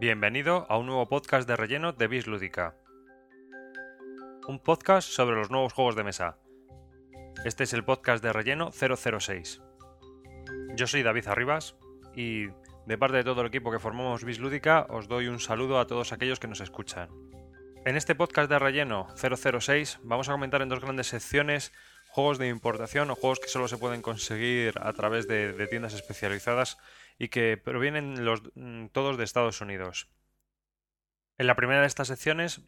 Bienvenido a un nuevo podcast de relleno de Bis Lúdica. Un podcast sobre los nuevos juegos de mesa. Este es el podcast de relleno 006. Yo soy David Arribas y de parte de todo el equipo que formamos Bis Lúdica os doy un saludo a todos aquellos que nos escuchan. En este podcast de relleno 006 vamos a comentar en dos grandes secciones juegos de importación o juegos que solo se pueden conseguir a través de, de tiendas especializadas y que provienen los, todos de Estados Unidos. En la primera de estas secciones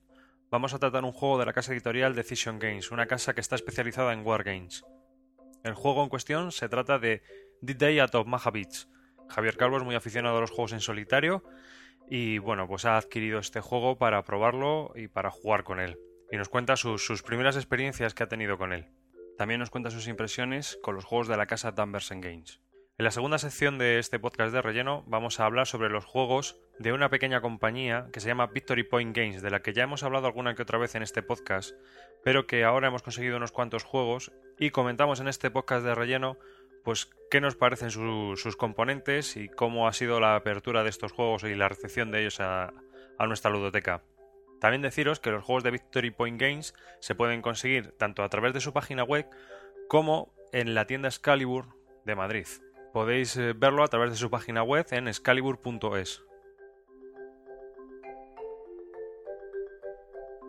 vamos a tratar un juego de la casa editorial Decision Games, una casa que está especializada en Wargames. El juego en cuestión se trata de The Day at of Beach. Javier Calvo es muy aficionado a los juegos en solitario y bueno, pues ha adquirido este juego para probarlo y para jugar con él. Y nos cuenta sus, sus primeras experiencias que ha tenido con él. También nos cuenta sus impresiones con los juegos de la casa Danversen Games. En la segunda sección de este podcast de relleno vamos a hablar sobre los juegos de una pequeña compañía que se llama Victory Point Games, de la que ya hemos hablado alguna que otra vez en este podcast, pero que ahora hemos conseguido unos cuantos juegos y comentamos en este podcast de relleno pues qué nos parecen sus componentes y cómo ha sido la apertura de estos juegos y la recepción de ellos a, a nuestra ludoteca. También deciros que los juegos de Victory Point Games se pueden conseguir tanto a través de su página web como en la tienda Excalibur de Madrid. Podéis eh, verlo a través de su página web en excalibur.es.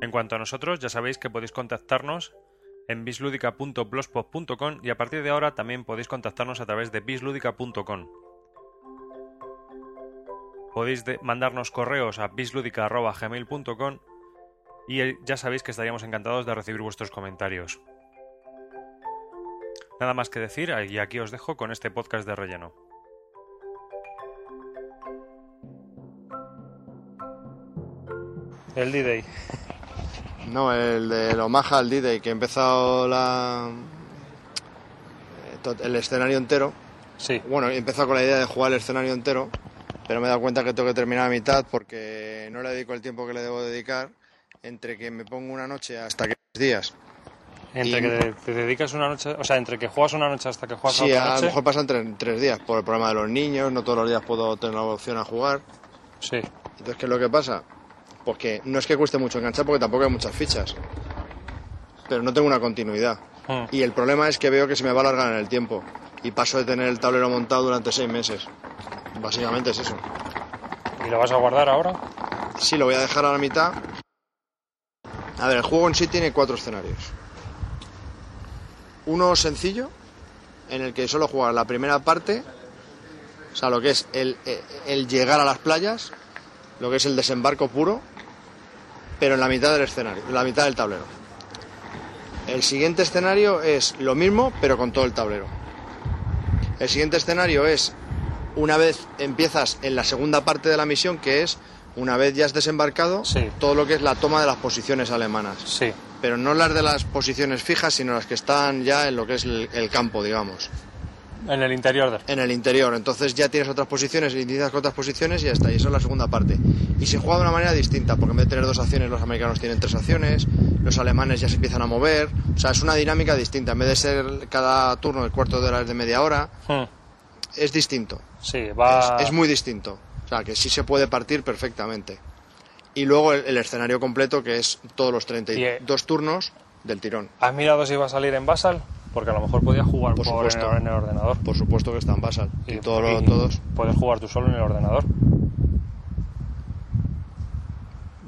En cuanto a nosotros, ya sabéis que podéis contactarnos en bisludica.blogspot.com y a partir de ahora también podéis contactarnos a través de bisludica.com. Podéis mandarnos correos a bisludica.gmail.com y eh, ya sabéis que estaríamos encantados de recibir vuestros comentarios. Nada más que decir y aquí os dejo con este podcast de relleno. El D-Day. No, el de Omaha, el D-Day, que he empezado la... eh, el escenario entero. Sí. Bueno, he empezado con la idea de jugar el escenario entero, pero me he dado cuenta que tengo que terminar a mitad porque no le dedico el tiempo que le debo dedicar entre que me pongo una noche hasta que días. Entre Y- que te, dedicas una noche, o sea, entre que juegas una noche hasta que juegas Sí, otra a lo noche. mejor pasan tres, tres días por el problema de los niños, no todos los días puedo tener la opción a jugar. Sí. Entonces, ¿qué es lo que pasa? Pues que no es que cueste mucho enganchar porque tampoco hay muchas fichas. Pero no tengo una continuidad. Hmm. Y el problema es que veo que se me va a alargar en el tiempo. Y paso de tener el tablero montado durante seis meses. Básicamente es eso. ¿Y lo vas a guardar ahora? Sí, lo voy a dejar a la mitad. A ver, el juego en sí tiene cuatro escenarios. Uno sencillo, en el que solo juegas la primera parte, o sea, lo que es el, el llegar a las playas, lo que es el desembarco puro, pero en la mitad del escenario, en la mitad del tablero. El siguiente escenario es lo mismo, pero con todo el tablero. El siguiente escenario es una vez empiezas en la segunda parte de la misión, que es una vez ya has desembarcado, Sí. todo lo que es la toma de las posiciones alemanas. Sí. Pero no las de las posiciones fijas, sino las que están ya en lo que es el, el campo, digamos, En el interior del. en el interior. Entonces ya tienes otras posiciones, inicias con otras posiciones y ya está. Y eso es la segunda parte. Y se juega de una manera distinta, porque en vez de tener dos acciones, los americanos tienen tres acciones, los alemanes ya se empiezan a mover. O sea, es una dinámica distinta. En vez de ser cada turno el cuarto de hora es de media hora, Hmm. es distinto. Sí, va. Es, es muy distinto. O sea, que sí se puede partir perfectamente. Y luego el, el escenario completo, que es todos los 32 turnos del tirón. ¿Has mirado si va a salir en Basal? Porque a lo mejor podías jugar Por supuesto. el, en el ordenador. Por supuesto que está en Basal. Y, todo y todos. Puedes jugar tú solo en el ordenador.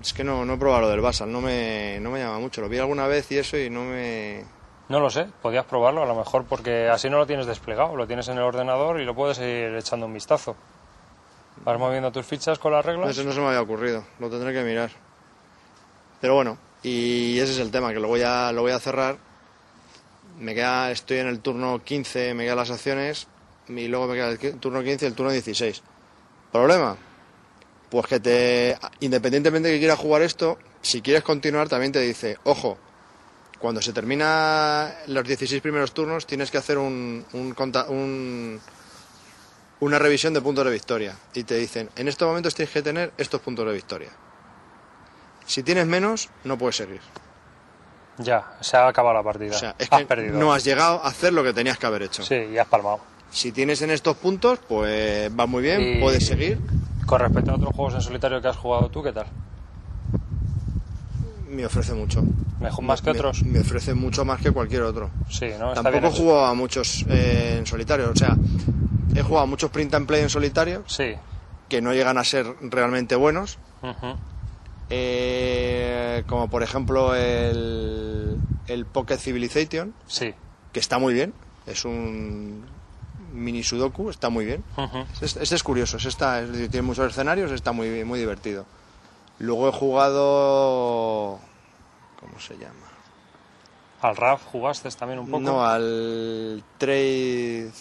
Es que no, no he probado lo del Basal, no me, no me llama mucho. Lo vi alguna vez y eso y no me. No lo sé, podías probarlo a lo mejor porque así no lo tienes desplegado, lo tienes en el ordenador y lo puedes ir echando un vistazo. Vas moviendo tus fichas con las reglas. Eso no se me había ocurrido, lo tendré que mirar. Pero bueno, y ese es el tema, que lo voy a, lo voy a cerrar. Me queda, estoy en el turno 15, me quedan las acciones, y luego me queda el turno 15 y el turno 16. ¿Problema? Pues que te, independientemente de que quieras jugar esto, si quieres continuar también te dice, ojo, cuando se termina los 16 primeros turnos tienes que hacer un, un, un- una revisión de puntos de victoria. Y te dicen, en estos momentos tienes que tener estos puntos de victoria. Si tienes menos, no puedes seguir. Ya, se ha acabado la partida. O sea, es has que perdido. no has llegado a hacer lo que tenías que haber hecho. Sí, y has palmado. Si tienes en estos puntos, pues va muy bien, Y- puedes seguir. Con respecto a otros juegos en solitario que has jugado tú, ¿qué tal? Me ofrece mucho. ¿Mejor más que Me- otros? Me ofrece mucho más que cualquier otro. Sí, ¿no? Está Tampoco bien he jugado a muchos eh, en solitario. O sea, he jugado muchos print and play en solitario Sí. que no llegan a ser realmente buenos. Eh, como por ejemplo el, el Pocket Civilization, Sí. que está muy bien. Es un mini sudoku, está muy bien. Ujú. Este, este es curioso, este está, tiene muchos escenarios, está muy, muy divertido. Luego he jugado... ¿Cómo se llama? ¿Al RAF jugaste también un poco? No, al trade...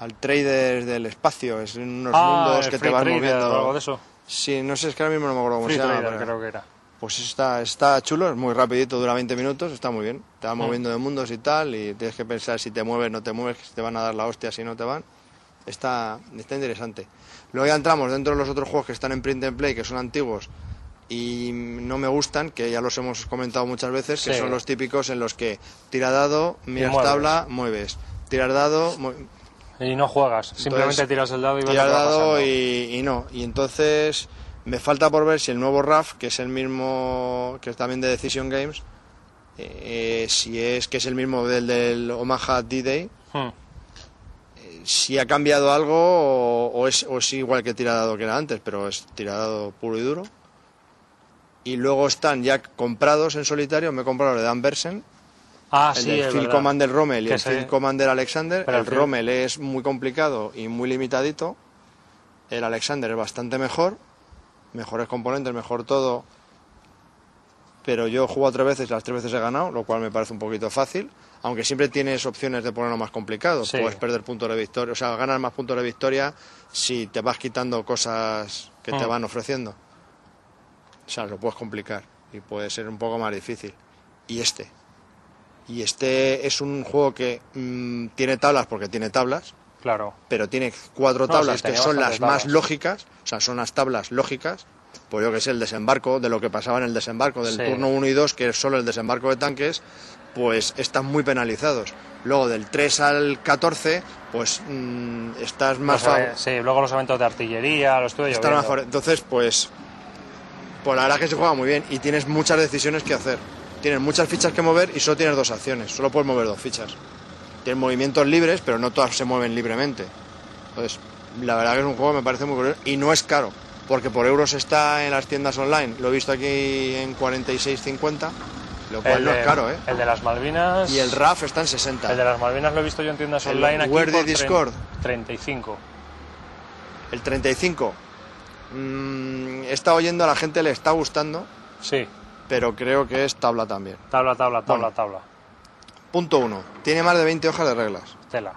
Al trader del espacio, es unos ah, mundos que te vas moviendo. o algo de eso. Sí, no sé, es que ahora mismo no me acuerdo cómo Free se llama. Trader pero- creo que era. Pues está, está chulo, es muy rapidito, dura 20 minutos, está muy bien. Te va Mm. moviendo de mundos y tal, y tienes que pensar si te mueves, no te mueves, si te van a dar la hostia, si no te van. Está, está interesante. Luego ya entramos dentro de los otros juegos que están en print and play, que son antiguos y no me gustan, que ya los hemos comentado muchas veces, que son los típicos en los que tira dado, miras mueves. tabla, mueves. Tirar dado, mu- Y no juegas, simplemente tiras el dado y ves tirar lo que va dado y, y no. Y entonces me falta por ver si el nuevo RAF, que es el mismo, que es también de Decision Games, eh, si es que es el mismo del, del Omaha D-Day, Hmm. si ha cambiado algo o, o es, o es igual que tiradado que era antes, pero es tiradado puro y duro. Y luego están ya comprados en solitario, me he comprado el de Dan Bersen, Ah, el sí, del es Field verdad. Commander Rommel y Que el se- Field Commander Alexander. Pero el el Field- Rommel es muy complicado y muy limitadito. El Alexander es bastante mejor. Mejores componentes, mejor todo. Pero yo he jugado tres veces y las tres veces he ganado, lo cual me parece un poquito fácil. Aunque siempre tienes opciones de ponerlo más complicado. Sí. Puedes perder puntos de victoria, o sea, ganas más puntos de victoria si te vas quitando cosas que te Hmm. van ofreciendo. O sea, lo puedes complicar y puede ser un poco más difícil. Y este. Y este es un juego que mm, tiene tablas porque tiene tablas, Claro. pero tiene cuatro No, tablas sí, que son las más lógicas, o sea, son las tablas lógicas. Pues yo que sé, el desembarco, de lo que pasaba en el desembarco del Sí. turno 1 y 2, que es solo el desembarco de tanques, pues están muy penalizados. Luego del 3 al 14, pues mm, estás más eve- sí, luego los eventos de artillería, los estuve yo Está más viendo. favore- Entonces, pues, pues la verdad que se juega muy bien y tienes muchas decisiones que hacer. Tienes muchas fichas que mover y solo tienes dos acciones. Solo puedes mover dos fichas. Tienes movimientos libres, pero no todas se mueven libremente. Entonces, la verdad que es un juego que me parece muy curioso y no es caro, porque por euros está en las tiendas online. Lo he visto aquí en 46.50, lo cual El no de- es caro, ¿eh? El de las Malvinas. Y el RAF está en 60. El de las Malvinas lo he visto yo en tiendas El online aquí. Where por Discord. 35. El 35. Mm, he estado oyendo, a la gente le está gustando, Sí, pero creo que es tabla también. tabla, tabla, tabla, Bueno. tabla. Punto 1. Tiene más de 20 hojas de reglas. Tela.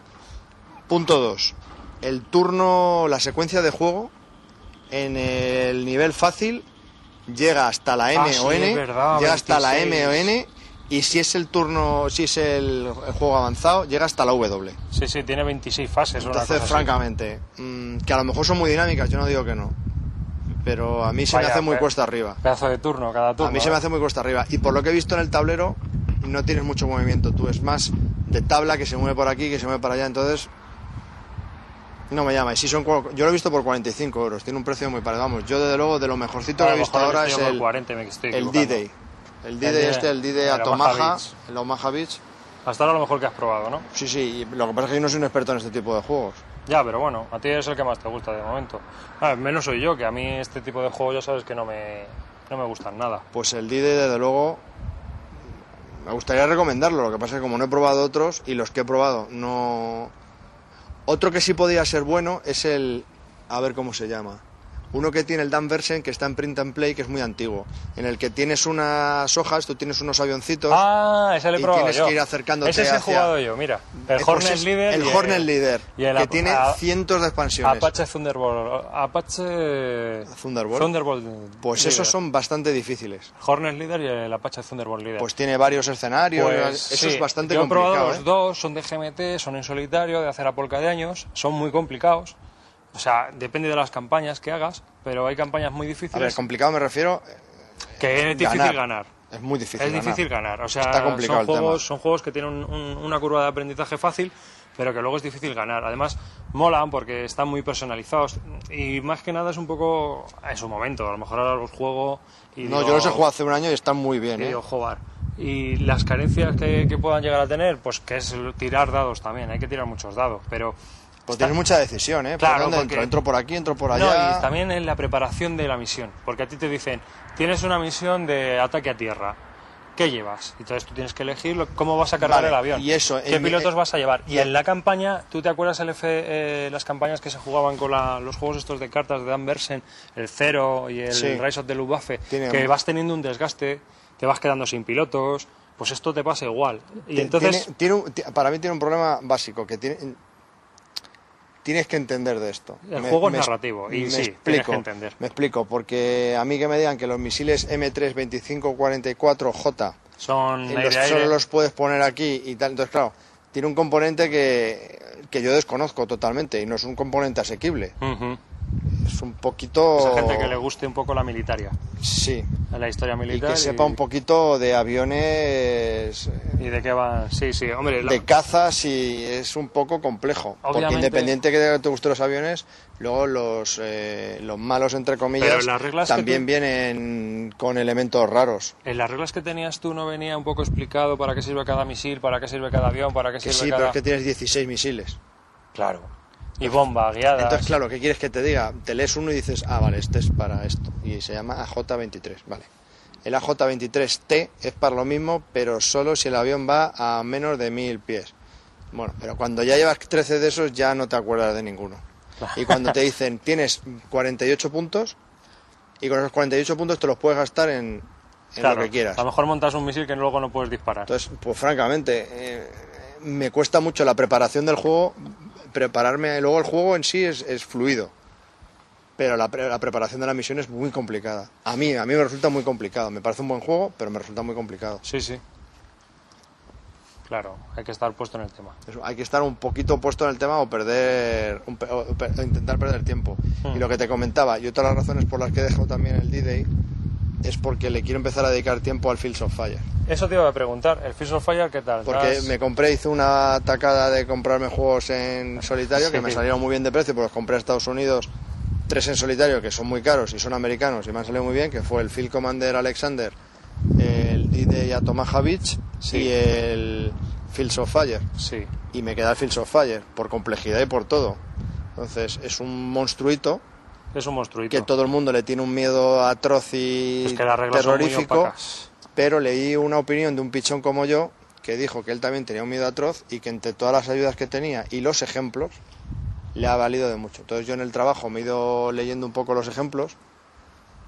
Punto 2. El turno, la secuencia de juego en el nivel fácil llega hasta la M Ah, sí, o N. es verdad, llega hasta la 26. M o N. Y si es el turno, si es el, el juego avanzado, llega hasta la W. Sí, sí, tiene 26 fases. Entonces, francamente, mm, que a lo mejor son muy dinámicas, yo no digo que no. Pero a mí se me hace muy cuesta arriba. Pedazo de turno, cada turno. A mí se me ¿eh? hace muy cuesta arriba. Y por lo que he visto en el tablero, no tienes mucho movimiento. Tú es más de tabla que se mueve por aquí, que se mueve para allá. Entonces, no me llama. Y si son, yo lo he visto por 45 euros. Tiene un precio muy parecido. Vamos, yo desde luego de lo mejorcito que he visto ahora es el, 40, me estoy el. D-Day. El D-Day este, el D-Day el a Omaha Omaha, Beach. el Omaha Beach. Hasta ahora lo mejor que has probado, ¿no? Sí, sí, y lo que pasa es que yo no soy un experto en este tipo de juegos. Ya, pero bueno, a ti es el que más te gusta de momento. Ah, menos soy yo, que a mí este tipo de juegos ya sabes que no me, no me gustan nada. Pues el D-Day, desde luego, me gustaría recomendarlo. Lo que pasa es que como no he probado otros y los que he probado no. Otro que sí podría ser bueno es el. A ver cómo se llama. Uno que tiene el Dan Versen, que está en print and play, que es muy antiguo. En el que tienes unas hojas, tú tienes unos avioncitos. Ah, ese le he y probado tienes yo. que ir acercándote Ese sí he hacia- jugado yo, mira. El Eh, pues Hornet Leader. El Hornet Leader, y el que tiene a- cientos de expansiones. Apache Thunderbolt. Apache. Thunderbolt. Thunderbolt Pues Leader. esos son bastante difíciles. Hornet Leader y el Apache Thunderbolt Leader. Pues tiene varios escenarios. Pues, eso sí, es bastante yo he complicado. probado ¿eh? los dos, son de GMT, son en solitario, de hacer a polca de años, son muy complicados. O sea, depende de las campañas que hagas, pero hay campañas muy A ver, difíciles complicado me refiero. que es difícil ganar. ganar. Es muy difícil. Es ganar. difícil ganar. O sea, Está complicado son, juegos, son juegos que tienen un- un- una curva de aprendizaje fácil, pero que luego es difícil ganar. Además, molan porque están muy personalizados y más que nada es un poco en su momento. A lo mejor ahora los juego y No, digo, yo los he jugado hace un año y están muy bien, y ¿eh? digo, joder. Y las carencias que, que puedan llegar a tener, pues que es tirar dados también. Hay que tirar muchos dados, pero Pues tienes mucha decisión, ¿eh? ¿Por Claro, dónde porque- entro? Entro por aquí, entro por No, allá. y también en la preparación de la misión, porque a ti te dicen, tienes una misión de ataque a tierra, ¿qué llevas? Y entonces tú tienes que elegir lo- cómo vas a cargar Vale, el avión, y eso, qué mi- pilotos eh, vas a llevar. Y y- en la campaña, ¿tú te acuerdas el F, eh, las campañas que se jugaban con la- los juegos estos de cartas de Dan Bersen, el Zero y el Sí. Rise of the Luftwaffe, Tiene- que vas teniendo un desgaste, te vas quedando sin pilotos, pues esto te pasa igual. Y entonces... tiene- tiene un- ti- para mí tiene un problema básico, que tiene, tienes que entender de esto. El juego es narrativo, y sí, tienes que entender. Me explico, porque a mí que me digan que los misiles M3 2544J Son y los- solo los puedes poner aquí y tal, entonces claro, tiene un componente que, que yo desconozco totalmente y no es un componente asequible. Es un poquito... Esa gente que le guste un poco la militaria, Sí, la historia y militar. que sepa un poquito de aviones... eh, ¿Y de qué va? Sí, sí, hombre. la- de cazas y es un poco complejo. Porque Obviamente- independiente que te gusten los aviones, luego los, eh, los malos, entre comillas, también tú- vienen con elementos raros. En las reglas que tenías tú no venía un poco explicado para qué sirve cada misil, para qué sirve cada avión, para qué Que sirve sí, cada... pero es que tienes 16 misiles. Claro. Y bomba, guiadas. Entonces, claro, ¿qué quieres que te diga? Te lees uno y dices, ah, vale, este es para esto. Y se llama AJ-23, vale. El AJ-23T es para lo mismo, pero solo si el avión va a menos de 1000 pies. Bueno, pero cuando ya llevas 13 de esos ya no te acuerdas de ninguno. Y cuando te dicen, tienes 48 puntos, y con esos 48 puntos te los puedes gastar en, en Claro, lo que quieras. A lo mejor montas un misil que luego no puedes disparar. Entonces, pues francamente, eh, me cuesta mucho la preparación del juego. Prepararme, luego el juego en sí es, es fluido. Pero la, pre- la preparación de la misión es muy complicada. A mí, a mí me resulta muy complicado. Me parece un buen juego, pero me resulta muy complicado. Sí, sí. Claro, hay que estar puesto en el tema. Eso, hay que estar un poquito puesto en el tema o perder un pe- o intentar perder tiempo. Hmm. Y lo que te comentaba, y otra de las razones por las que he dejado también el D-Day es porque le quiero empezar a dedicar tiempo al Fields of Fire. Eso te iba a preguntar, ¿el Fish of Fire qué tal? Porque ¿Estás- me compré, hice una tacada de comprarme juegos en solitario que me salieron muy bien de precio, porque los compré en Estados Unidos, tres en solitario que son muy caros y son americanos y me han salido muy bien, que fue el Field Commander Alexander, el D-Day a Omaha Beach Sí. y el Fields of Fire. Sí, Y me queda el Fields of Fire, por complejidad y por todo. Entonces es un monstruito es un monstruito. que todo el mundo le tiene un miedo atroz y es que terrorífico pero leí una opinión de un pichón como yo que dijo que él también tenía un miedo atroz y que entre todas las ayudas que tenía y los ejemplos le ha valido de mucho. Entonces yo en el trabajo me he ido leyendo un poco los ejemplos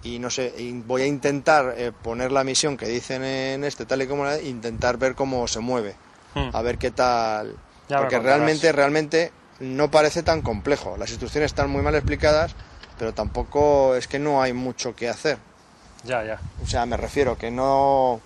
y no sé, voy a intentar eh, poner la misión que dicen en este tal y como la intentar ver cómo se mueve, Hmm. a ver qué tal, Ya porque realmente realmente no parece tan complejo. Las instrucciones están muy mal explicadas, pero tampoco es que no hay mucho que hacer. Ya, ya. O sea, me refiero que no.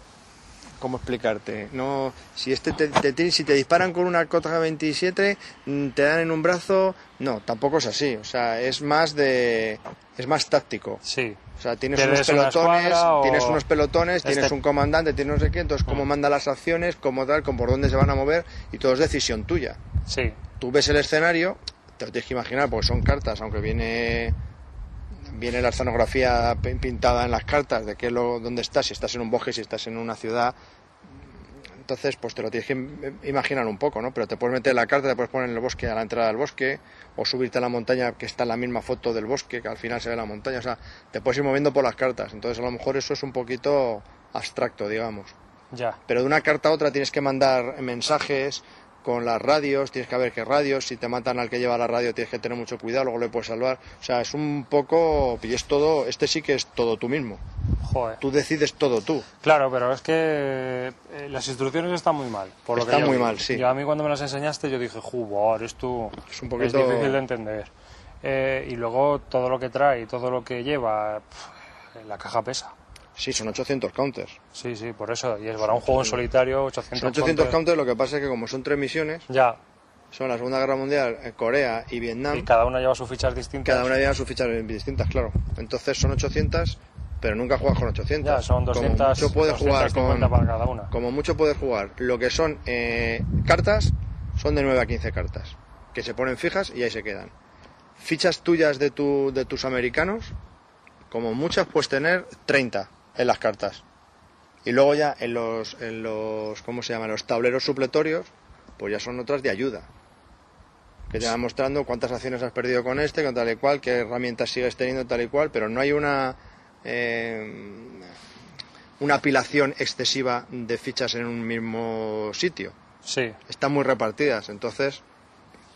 ¿Cómo explicarte? No, si este te, te- si te disparan con una Cota 27, mm, te dan en un brazo, no, tampoco es así. O sea, es más de, es más táctico. Sí. O sea, tienes ¿Tienes unos pelotones, escuadra tienes unos pelotones, Este- tienes un comandante, tienes no sé qué, entonces cómo Mm. manda las acciones, cómo tal, con por dónde se van a mover y todo es decisión tuya. Sí. Tú ves el escenario, te lo tienes que imaginar porque son cartas, aunque viene viene la escenografía pin- pintada en las cartas de qué lo dónde estás, si estás en un bosque, si estás en una ciudad. Entonces, pues te lo tienes que im- imaginar un poco, ¿no? Pero te puedes meter la carta, te puedes poner en el bosque a la entrada del bosque, o subirte a la montaña que está en la misma foto del bosque, que al final se ve la montaña. O sea, te puedes ir moviendo por las cartas. Entonces, a lo mejor eso es un poquito abstracto, digamos Ya. pero de una carta a otra tienes que mandar mensajes con las radios, tienes que ver qué radios, si te matan al que lleva la radio tienes que tener mucho cuidado, luego le puedes salvar. O sea, es un poco, y es todo, este sí que es todo tú mismo. Joder. Tú decides todo tú. Claro, pero es que eh, las instrucciones están muy mal. Por lo que Están yo muy mal, sí. Yo a mí cuando me las enseñaste yo dije, jubor, esto Es un poquito- difícil de entender. Eh, y luego todo lo que trae todo lo que lleva, la caja pesa. Sí, son 800 counters. Sí, sí, por eso. Y es para un juego en solitario, 800 Son 800 counters. counters, lo que pasa es que como son tres misiones, Ya, son la Segunda Guerra Mundial, eh, Corea y y Vietnam, cada una lleva sus fichas distintas. cada una lleva sus fichas distintas, claro. Entonces son 800, pero nunca juegas con 800. Ya, son 200, como mucho puedes jugar 250 con, para cada una. como mucho puedes jugar lo que son eh, cartas son de 9 a 15 cartas, que se ponen fijas y ahí se quedan. Fichas tuyas de, tu, de tus americanos, como muchas puedes tener 30 en las cartas. Y luego ya en los, en los, ¿cómo se llama? Los tableros supletorios, pues ya son otras de ayuda. Que te van mostrando cuántas acciones has perdido con este, con tal y cual, qué herramientas sigues teniendo, tal y cual, pero no hay una, eh, una apilación excesiva de fichas en un mismo sitio. Sí. Están muy repartidas, entonces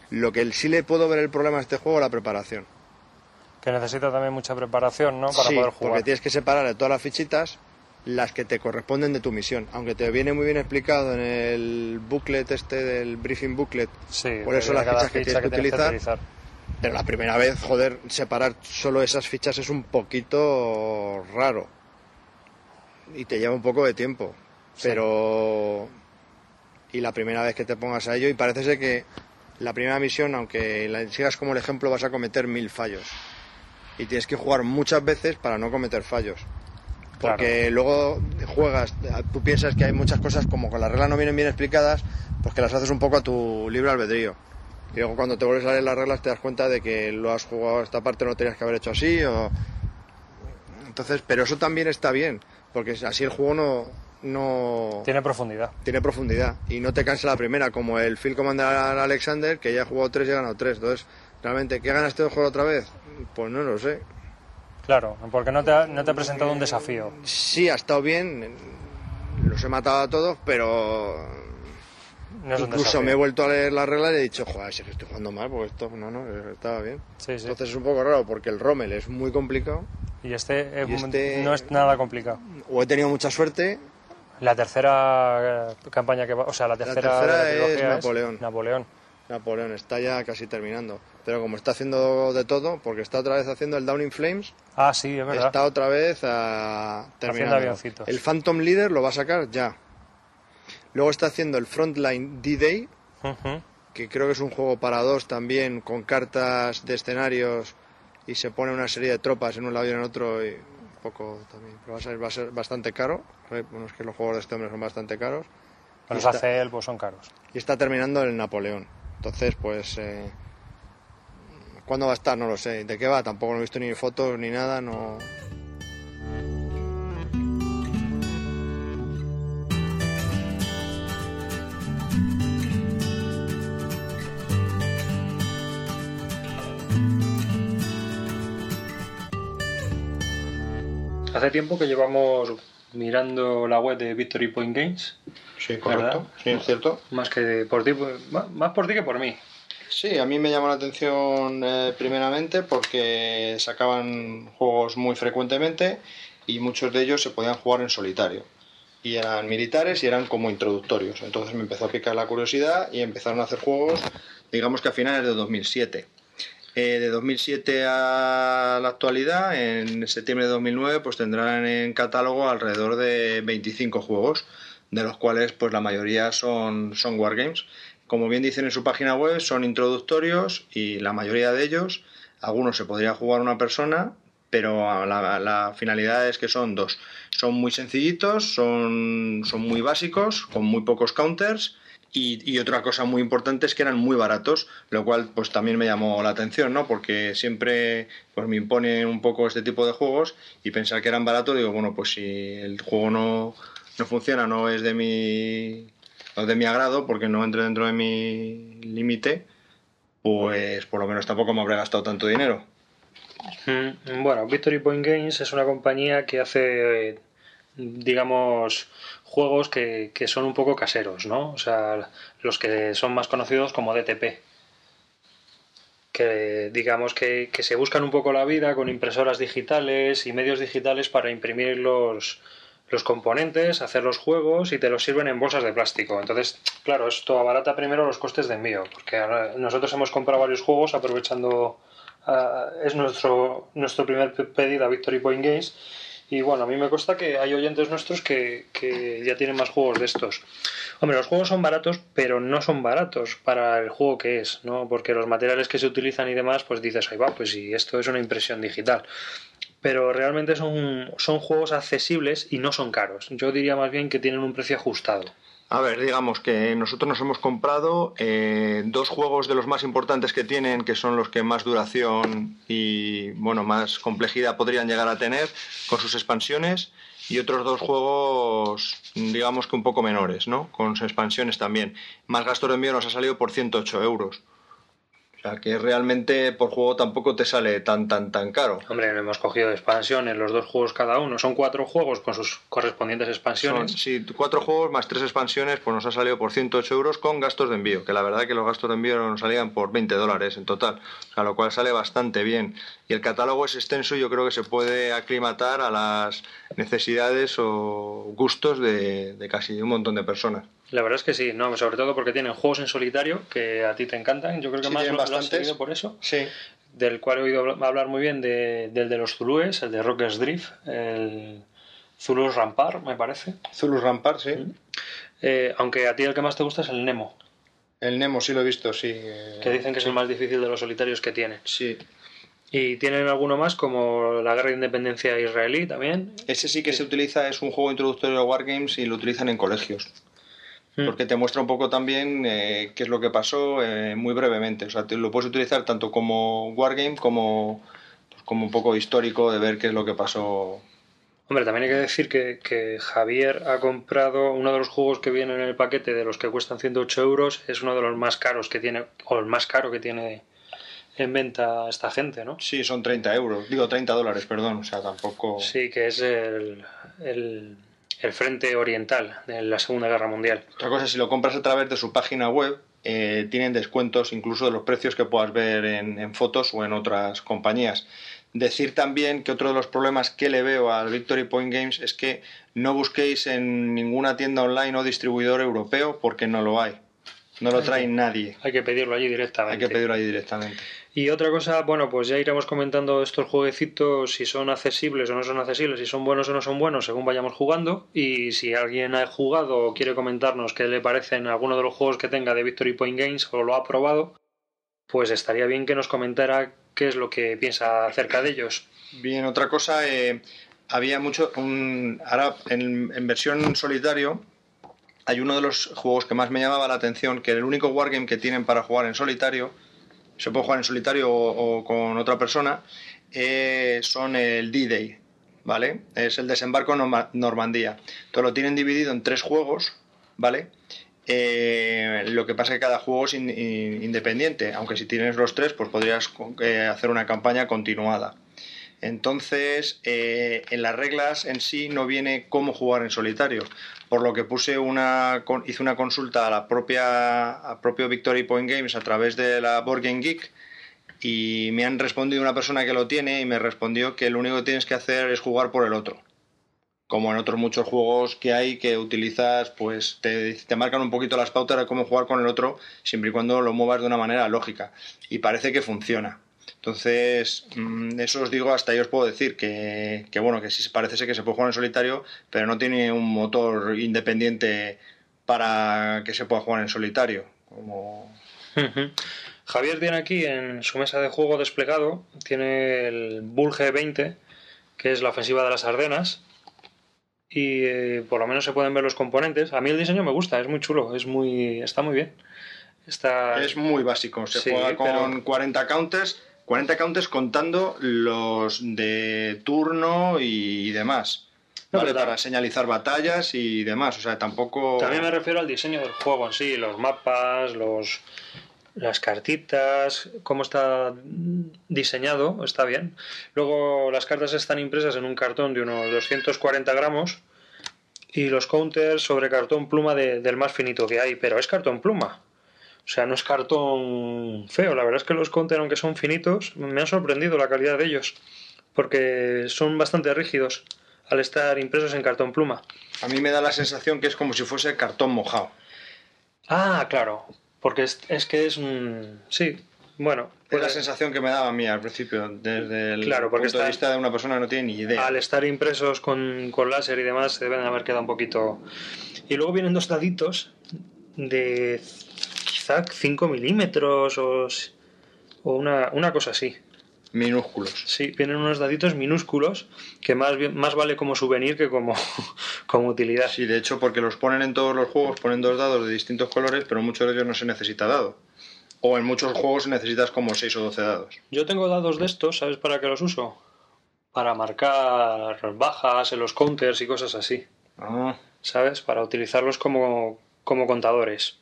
lo que sí le puedo ver el problema a este juego es la preparación. Que necesita también mucha preparación, ¿no? Para sí, poder jugar. porque tienes que separar de todas las fichitas las que te corresponden de tu misión. Aunque te viene muy bien explicado en el booklet este del briefing booklet, Sí, por eso las fichas que ficha tienes que utilizar, utilizar. pero la primera vez, joder, separar solo esas fichas es un poquito raro. Y te lleva un poco de tiempo. Sí. Pero... Y la primera vez que te pongas a ello, y parece ser que la primera misión, aunque la sigas como el ejemplo, vas a cometer mil fallos. Y tienes que jugar muchas veces para no cometer fallos. Porque luego juegas, tú piensas que hay muchas cosas como con las reglas no vienen bien explicadas, pues que las haces un poco a tu libre albedrío. Y luego cuando te vuelves a leer las reglas te das cuenta de que lo has jugado esta parte no tenías que haber hecho así o entonces, pero eso también está bien, porque así el juego no no Tiene profundidad. tiene profundidad y no te cansa la primera, como el Phil Commander Alexander, que ya ha jugado tres y ha ganado tres. Entonces, realmente, ¿qué ganas este juego otra vez? Pues no lo sé. Claro, porque no te ha, no te ha presentado un desafío. Sí, ha estado bien, los he matado a todos, pero No es incluso me he vuelto a leer las reglas y he dicho, joder, si es que estoy jugando mal, porque esto, no, no, estaba bien. Sí, sí. Entonces es un poco raro, porque el Rommel es muy complicado, Y este, eh, y este- no es nada complicado. o he tenido mucha suerte, La tercera eh, campaña que va, o sea, la tercera, tercera de la es Napoleón. Napoleón. Napoleón está ya casi terminando. Pero como está haciendo de todo, porque está otra vez haciendo el Down in Flames, Ah, sí, es verdad. está otra vez a terminando. avioncitos. El Phantom Leader lo va a sacar ya. Luego está haciendo el Frontline D-Day, que creo que es un juego para dos también, con cartas de escenarios y se pone una serie de tropas en un lado y en otro y un poco también. Pero va a ser, va a ser bastante caro. Eh, Bueno, es que los juegos de este hombre son bastante caros. Los ACL pues son caros. y está terminando el Napoleón. Entonces, pues, eh, ¿cuándo va a estar? No lo sé. ¿De qué va? Tampoco no he visto ni fotos ni nada. No. Hace tiempo que llevamos mirando la web de Victory Point Games, Sí, correcto. Sí, es cierto. más que por ti, pues, más más por ti que por mí. Sí, a mí me llamó la atención eh, primeramente porque sacaban juegos muy frecuentemente y muchos de ellos se podían jugar en solitario. Y eran militares y eran como introductorios. Entonces me empezó a picar la curiosidad y empezaron a hacer juegos, digamos que a finales de 2007. Eh, de 2007 a la actualidad, en septiembre de 2009, pues tendrán en catálogo alrededor de 25 juegos, de los cuales pues la mayoría son, son wargames. Como bien dicen en su página web, son introductorios y la mayoría de ellos, algunos se podría jugar una persona, pero la, la finalidad es que son dos. Son muy sencillitos, son, son muy básicos, con muy pocos counters y, otra cosa muy importante es que eran muy baratos, lo cual pues también me llamó la atención, ¿no? Porque siempre pues me impone un poco este tipo de juegos y pensar que eran baratos, digo, bueno, pues si el juego no, no funciona, no es de mi, no de mi agrado, porque no entre dentro de mi límite, pues por lo menos tampoco me habré gastado tanto dinero. Mm, Bueno, Victory Point Games es una compañía que hace, eh, digamos, juegos que, que son un poco caseros, ¿no? O sea, los que son más conocidos como DTP. Que digamos que, que se buscan un poco la vida con impresoras digitales y medios digitales para imprimir los, los componentes, hacer los juegos y te los sirven en bolsas de plástico. Entonces, claro, esto abarata primero los costes de envío, porque nosotros hemos comprado varios juegos aprovechando Ah, es nuestro, nuestro primer pe- pedido a Victory Point Games. Y bueno, a mí me consta que hay oyentes nuestros que, que ya tienen más juegos de estos. Hombre, los juegos son baratos, pero no son baratos para el juego que es, ¿no? Porque los materiales que se utilizan y demás, pues dices, ahí va, pues si esto es una impresión digital. Pero realmente son, son juegos accesibles y no son caros. Yo diría más bien que tienen un precio ajustado. A ver, digamos que nosotros nos hemos comprado eh, dos juegos de los más importantes que tienen, que son los que más duración y bueno más complejidad podrían llegar a tener con sus expansiones y otros dos juegos digamos que un poco menores, ¿no? Con sus expansiones también. Más gasto de envío nos ha salido por 108 euros. O sea, que realmente por juego tampoco te sale tan, tan, tan caro. Hombre, hemos cogido expansiones, los dos juegos cada uno. Son cuatro juegos con sus correspondientes expansiones. Son, sí, cuatro juegos más tres expansiones, pues nos ha salido por 108 euros con gastos de envío. Que la verdad que los gastos de envío nos salían por 20 dólares en total. O sea, lo cual sale bastante bien. Y el catálogo es extenso y yo creo que se puede aclimatar a las necesidades o gustos de, de casi un montón de personas. La verdad es que sí, no, sobre todo porque tienen juegos en solitario que a ti te encantan. Yo creo que Sí, más tienen lo, lo has bastantes. seguido por eso. Sí. Del cual he oído habl- hablar muy bien de- del de los Zulúes, el de Rockers Drift, el Zulus Rampar, me parece. Zulus Rampart, sí. Eh, aunque a ti el que más te gusta es el Nemo, El Nemo sí lo he visto, sí. eh, que dicen que es el más difícil de los solitarios que tiene. Sí. Y tienen alguno más como la Guerra de Independencia israelí también. Ese sí que se utiliza, es un juego introductorio de Wargames y lo utilizan en colegios. Mm. Porque te muestra un poco también eh, qué es lo que pasó eh, muy brevemente. O sea, te lo puedes utilizar tanto como Wargame como, pues, como un poco histórico de ver qué es lo que pasó. Hombre, también hay que decir que, que Javier ha comprado uno de los juegos que vienen en el paquete de los que cuestan 108 euros. Es uno de los más caros que tiene, o el más caro que tiene en venta esta gente, ¿no? Sí, son 30 euros. Digo, 30 dólares, perdón. O sea, tampoco... Sí, que es el, el, el frente oriental de la Segunda Guerra Mundial. Otra cosa, si lo compras a través de su página web, eh, tienen descuentos incluso de los precios que puedas ver en, en fotos o en otras compañías. Decir también que otro de los problemas que le veo al Victory Point Games es que no busquéis en ninguna tienda online o distribuidor europeo porque no lo hay. No lo trae nadie. Hay que pedirlo allí Hay directamente. que pedirlo allí directamente. Y otra cosa, bueno, pues ya iremos comentando estos jueguecitos, si son accesibles o no son accesibles, si son buenos o no son buenos, según vayamos jugando. Y si alguien ha jugado o quiere comentarnos qué le parecen alguno de los juegos que tenga de Victory Point Games o lo ha probado, pues estaría bien que nos comentara qué es lo que piensa acerca de ellos. Bien, otra cosa, eh, había mucho. Un, ahora, en, en versión solitario, hay uno de los juegos que más me llamaba la atención, que el único wargame que tienen para jugar en solitario, se puede jugar en solitario o, con otra persona, eh, son el D-Day, ¿vale? Es el desembarco en Norma- Normandía. Entonces lo tienen dividido en tres juegos, ¿vale? Eh, lo que pasa es que cada juego es in- in- independiente, aunque si tienes los tres, pues podrías eh, hacer una campaña continuada. Entonces, eh, en las reglas en sí no viene cómo jugar en solitario, por lo que puse una, hice una consulta a la propia, a propio Victory Point Games a través de la Board Game Geek y me han respondido una persona que lo tiene y me respondió que lo único que tienes que hacer es jugar por el otro. Como en otros muchos juegos que hay que utilizas, pues te, te marcan un poquito las pautas de cómo jugar con el otro, siempre y cuando lo muevas de una manera lógica. Y parece que funciona. Entonces, mm, eso os digo, hasta yo os puedo decir que, que, bueno, que sí parece ser que se puede jugar en solitario, pero no tiene un motor independiente para que se pueda jugar en solitario. Como... Javier tiene aquí en su mesa de juego desplegado, tiene el Bull G20, que es la ofensiva de las Ardenas, y eh, por lo menos se pueden ver los componentes. A mí el diseño me gusta, es muy chulo, es muy, está muy bien. Está, Es muy básico, se Sí, juega con pero- 40 counters, 40 counters contando los de turno y demás. No, ¿vale? pero Para señalizar batallas y demás, o sea, tampoco... También me refiero al diseño del juego en sí, los mapas, los las cartitas, cómo está diseñado, está bien. Luego las cartas están impresas en un cartón de unos 240 gramos y los counters sobre cartón pluma de- del más finito que hay, pero es cartón pluma. O sea, no es cartón feo. La verdad es que los counters, aunque son finitos, me han sorprendido la calidad de ellos, porque son bastante rígidos al estar impresos en cartón pluma. A mí me da la sensación que es como si fuese cartón mojado. Ah, claro. Porque es, es que es un... Sí, bueno. Es la sensación que me daba a mí al principio, desde el Claro, porque punto de vista de una persona que no tiene ni idea. al estar impresos con, con láser y demás, se deben haber quedado un poquito... Y luego vienen dos daditos de quizá 5 milímetros o, o una, una cosa así. Minúsculos. Sí, vienen unos daditos minúsculos que más, bien- más vale como souvenir que como, como utilidad. Sí, de hecho, porque los ponen en todos los juegos, ponen dos dados de distintos colores, pero muchos de ellos no se necesita dado. O en muchos juegos necesitas como 6 o 12 dados. Yo tengo dados de estos, ¿sabes para qué los uso? Para marcar bajas en los counters y cosas así, Ah, ¿sabes? Para utilizarlos como, como contadores.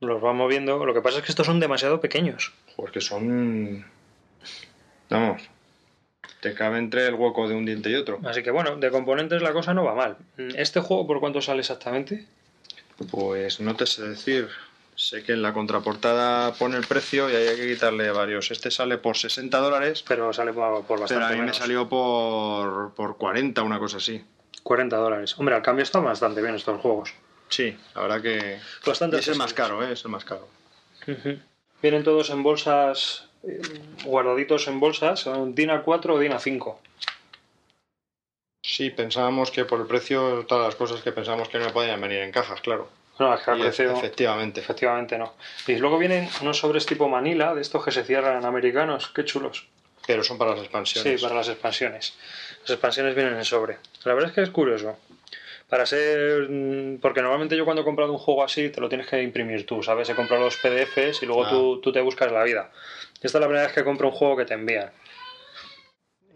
Los van moviendo. Lo que pasa es que estos son demasiado pequeños. porque son. Vamos. Te cabe entre el hueco de un diente y otro. Así que bueno, de componentes la cosa no va mal. ¿Este juego por cuánto sale exactamente? Pues no te sé decir. Sé que en la contraportada pone el precio y ahí hay que quitarle varios. Este sale por 60 dólares, Pero sale por, por bastante pero a mí me salió por, por 40, una cosa así. 40 dólares. Hombre, al cambio están bastante bien estos juegos. Sí, la verdad que. Bastante es el más accesibles. caro, ¿eh? Es el más caro. Vienen todos en bolsas, eh, guardaditos en bolsas, son DIN A4 o DIN A5. Sí, pensábamos que por el precio, todas las cosas que pensábamos que no podían venir en cajas, claro. No, es que al Y precio, Efectivamente. efectivamente no. Y luego vienen unos sobres tipo Manila, de estos que se cierran americanos, qué chulos. Pero son para las Sí, expansiones. para las expansiones. Las expansiones vienen en sobre. La verdad es que es curioso. Para ser. mm, Porque normalmente yo cuando he comprado un juego así te lo tienes que imprimir tú, ¿sabes? He comprado los PDFs y luego Ah. tú, tú te buscas la vida. Esta es la primera vez que compro un juego que te envían.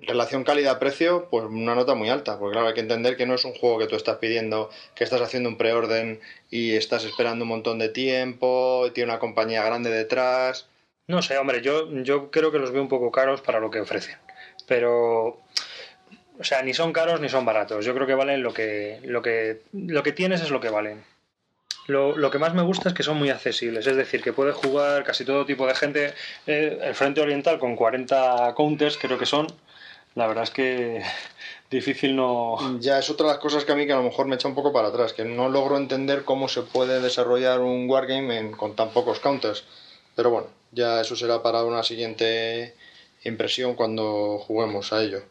Relación calidad-precio, pues una nota muy alta, porque claro, hay que entender que no es un juego que tú estás pidiendo, que estás haciendo un preorden y estás esperando un montón de tiempo, y tiene una compañía grande detrás. No sé, hombre, yo, yo creo que los veo un poco caros para lo que ofrecen. Pero. O sea, ni son caros ni son baratos. Yo creo que valen lo que. Lo que, lo que tienes es lo que valen. Lo, lo que más me gusta es que son muy accesibles, es decir, que puede jugar casi todo tipo de gente. Eh, el Frente Oriental con 40 counters, creo que son. La verdad es que difícil no. Ya es otra de las cosas que a mí que a lo mejor me echa un poco para atrás, que no logro entender cómo se puede desarrollar un wargame en- con tan pocos counters. Pero bueno, ya eso será para una siguiente impresión cuando juguemos a ello.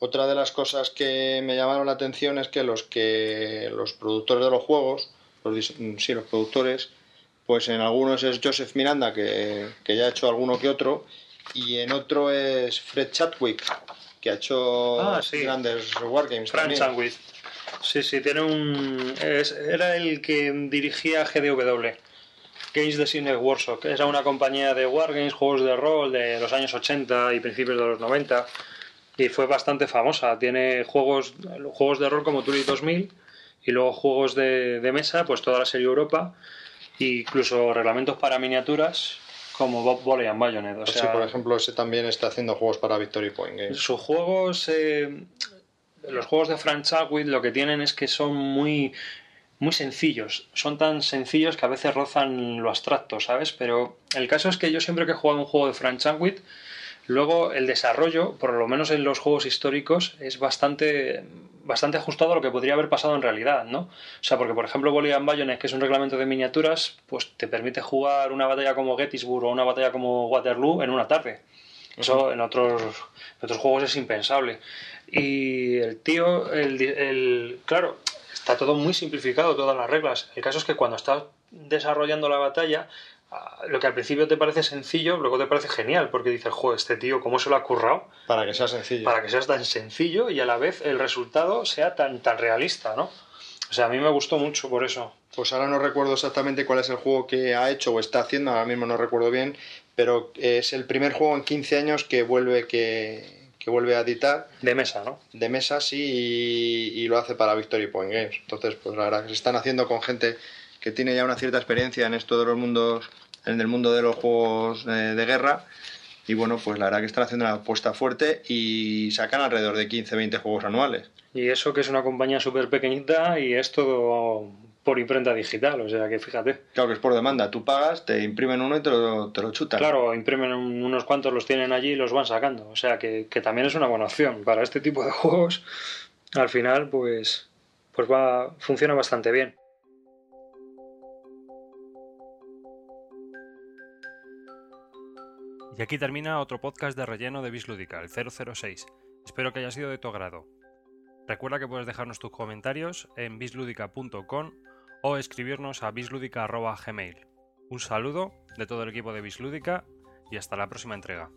Otra de las cosas que me llamaron la atención es que los que los productores de los juegos, los, sí, los productores, pues en algunos es Joseph Miranda, que, que ya ha hecho alguno que otro, y en otro es Fred Chadwick, que ha hecho Ah, sí. grandes wargames también. Sandwich. Sí, sí, tiene un. es- era el que dirigía GDW. Games Designer Workshop. Era una compañía de wargames, juegos de rol de los años 80 y principios de los 90. Y fue bastante famosa. Tiene juegos, juegos de rol como Turi 2000 y luego juegos de, de mesa, pues toda la serie Europa. E incluso reglamentos para miniaturas como Bob Volley and Bayonet. O Así, sea, por ejemplo, ese también está haciendo juegos para Victory Point Games. sus juegos, eh, los juegos de Frank Chadwick lo que tienen es que son muy, muy sencillos. Son tan sencillos que a veces rozan lo abstracto, ¿sabes? Pero el caso es que yo siempre que he jugado un juego de Frank Chadwick, luego el desarrollo, por lo menos en los juegos históricos, es bastante, bastante ajustado a lo que podría haber pasado en realidad, ¿no? O sea, porque por ejemplo and Bayonet, que es un reglamento de miniaturas, pues te permite jugar una batalla como Gettysburg o una batalla como Waterloo en una tarde. Eso en otros, en otros juegos es impensable. Y el tío, el, el- claro, está todo muy simplificado, todas las reglas. El caso es que cuando estás desarrollando la batalla, lo que al principio te parece sencillo, luego te parece genial, porque dices, joder, este tío, ¿cómo se lo ha currado? Para que sea sencillo. Para que sea tan sencillo y a la vez el resultado sea tan, tan realista, ¿no? O sea, a mí me gustó mucho por eso. Pues ahora no recuerdo exactamente cuál es el juego que ha hecho o está haciendo, ahora mismo no recuerdo bien, pero es el primer juego en 15 años que vuelve, que, que vuelve a editar De mesa, ¿no? de mesa, sí, y, y lo hace para Victory Point Games. Entonces, pues la verdad que se están haciendo con gente que tiene ya una cierta experiencia en esto de los mundos, en el mundo de los juegos eh, de guerra. Y bueno, pues la verdad que están haciendo una apuesta fuerte y sacan alrededor de 15-20 juegos anuales. Y eso que es una compañía súper pequeñita y es todo por imprenta digital, o sea que fíjate. Claro que es por demanda, tú pagas, te imprimen uno y te lo, te lo chutan. Claro, imprimen un- unos cuantos, los tienen allí y los van sacando. O sea que, que también es una buena opción. Para este tipo de juegos, al final, pues, pues va, funciona bastante bien. Y aquí termina otro podcast de relleno de Bislúdica, el 006. Espero que haya sido de tu agrado. Recuerda que puedes dejarnos tus comentarios en bisludica.com o escribirnos a bisludica.gmail. Un saludo de todo el equipo de Bislúdica y hasta la próxima entrega.